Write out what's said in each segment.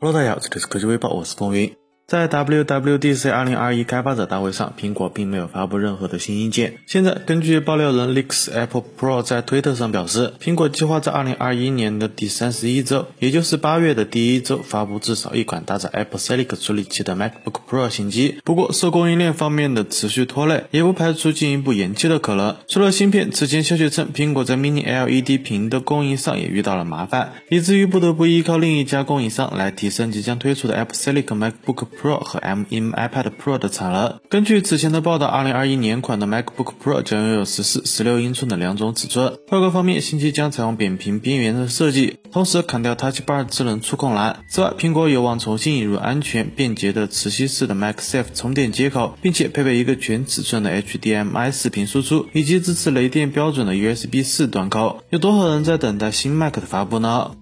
Hello，大家好，这里是科技微报，我是风云。在 WWDC 2021开发者大会上，苹果并没有发布任何的新硬件。现在，根据爆料人 Leaks Apple Pro 在推特上表示，苹果计划在2021年的第三十一周，也就是八月的第一周，发布至少一款搭载 Apple Silicon 处理器的 MacBook Pro 新机。不过，受供应链方面的持续拖累，也不排除进一步延期的可能。除了芯片，此前消息称，苹果在 Mini LED 屏的供应上也遇到了麻烦，以至于不得不依靠另一家供应商来提升即将推出的 Apple Silicon MacBook。Pro 和 M1 iPad Pro 的产能。根据此前的报道，2021年款的 MacBook Pro 将拥有14、16英寸的两种尺寸。外观方面，新机将采用扁平边缘的设计，同时砍掉 Touch Bar 智能触控栏。此外，苹果有望重新引入安全便捷的磁吸式的 MagSafe 充电接口，并且配备一个全尺寸的 HDMI 视频输出，以及支持雷电标准的 USB 4端口。有多少人在等待新 Mac 的发布呢？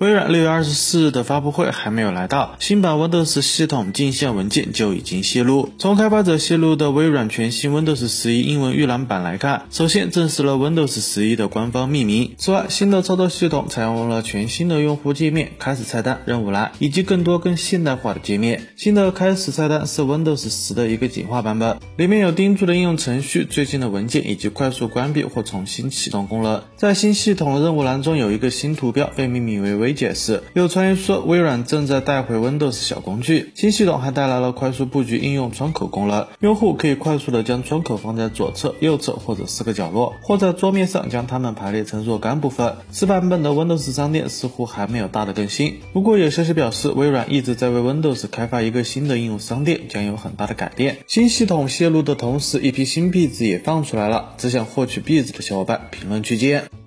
微软六月二十四日的发布会还没有来到，新版 Windows 系统镜像文件就已经泄露。从开发者泄露的微软全新 Windows 十一英文预览版来看，首先证实了 Windows 十一的官方命名。此外，新的操作系统采用了全新的用户界面、开始菜单、任务栏以及更多更现代化的界面。新的开始菜单是 Windows 十的一个简化版本，里面有钉住的应用程序、最近的文件以及快速关闭或重新启动功能。在新系统的任务栏中有一个新图标，被命名为。微解释，有传言说微软正在带回 Windows 小工具。新系统还带来了快速布局应用窗口功能，用户可以快速的将窗口放在左侧、右侧或者四个角落，或在桌面上将它们排列成若干部分。此版本的 Windows 商店似乎还没有大的更新。不过有消息表示，微软一直在为 Windows 开发一个新的应用商店，将有很大的改变。新系统泄露的同时，一批新壁纸也放出来了。只想获取壁纸的小伙伴，评论区见。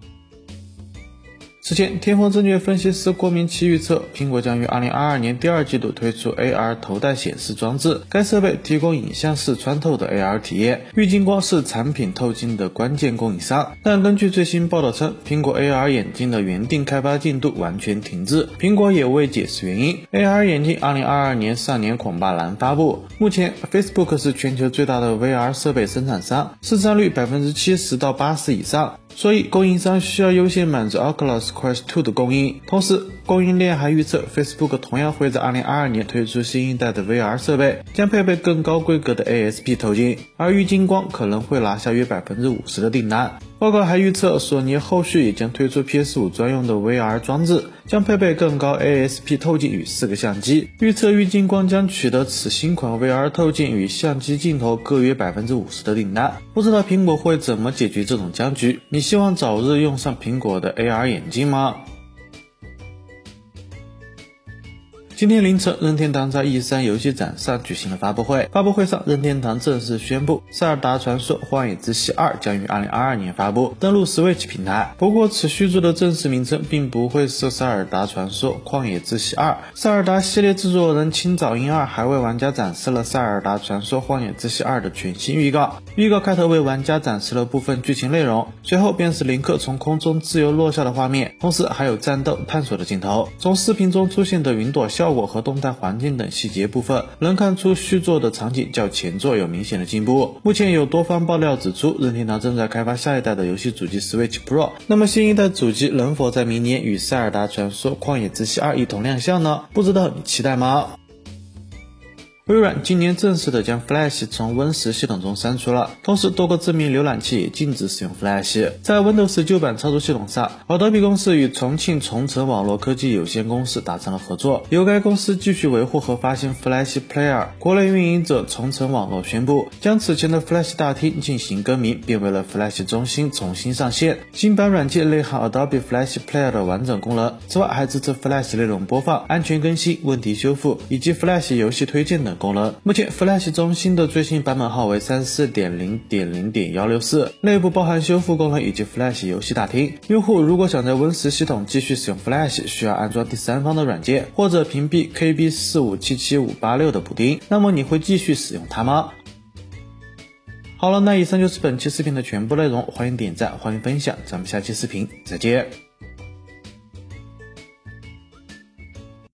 此前，天风证券分析师郭明奇预测，苹果将于二零二二年第二季度推出 AR 头戴显示装置。该设备提供影像式穿透的 AR 体验。玉晶光是产品透镜的关键供应商，但根据最新报道称，苹果 AR 眼镜的原定开发进度完全停滞。苹果也未解释原因。AR 眼镜二零二二年上年恐怕难发布。目前，Facebook 是全球最大的 VR 设备生产商，市占率百分之七十到八十以上。所以，供应商需要优先满足 Oculus Quest 2的供应。同时，供应链还预测，Facebook 同样会在2022年推出新一代的 VR 设备，将配备更高规格的 ASP 头巾，而郁金光可能会拿下约百分之五十的订单。报告还预测，索尼后续也将推出 PS5 专用的 VR 装置，将配备更高 ASP 透镜与四个相机。预测郁金光将取得此新款 VR 透镜与相机镜头各约百分之五十的订单。不知道苹果会怎么解决这种僵局？你希望早日用上苹果的 AR 眼镜吗？今天凌晨，任天堂在 E3 游戏展上举行了发布会。发布会上，任天堂正式宣布《塞尔达传说：荒野之息2》将于2022年发布，登陆 Switch 平台。不过，此续作的正式名称并不会是《塞尔达传说：旷野之息2》。塞尔达系列制作人青沼英二还为玩家展示了《塞尔达传说：荒野之息2》的全新预告。预告开头为玩家展示了部分剧情内容，随后便是林克从空中自由落下的画面，同时还有战斗探索的镜头。从视频中出现的云朵效。效果和动态环境等细节部分，能看出续作的场景较前作有明显的进步。目前有多方爆料指出，任天堂正在开发下一代的游戏主机 Switch Pro。那么新一代主机能否在明年与《塞尔达传说：旷野之息二》一同亮相呢？不知道你期待吗？微软今年正式的将 Flash 从 Win10 系统中删除了，同时多个知名浏览器也禁止使用 Flash。在 Windows 旧版操作系统上，Adobe 公司与重庆重城网络科技有限公司达成了合作，由该公司继续维护和发行 Flash Player。国内运营者重城网络宣布，将此前的 Flash 大厅进行更名，变为了 Flash 中心重新上线。新版软件内含 Adobe Flash Player 的完整功能，此外还支持 Flash 内容播放、安全更新、问题修复以及 Flash 游戏推荐等。功能目前，Flash 中心的最新版本号为三四点零点零点幺六四，内部包含修复功能以及 Flash 游戏大厅。用户如果想在 Win10 系统继续使用 Flash，需要安装第三方的软件或者屏蔽 KB 四五七七五八六的补丁。那么你会继续使用它吗？好了，那以上就是本期视频的全部内容，欢迎点赞，欢迎分享，咱们下期视频再见。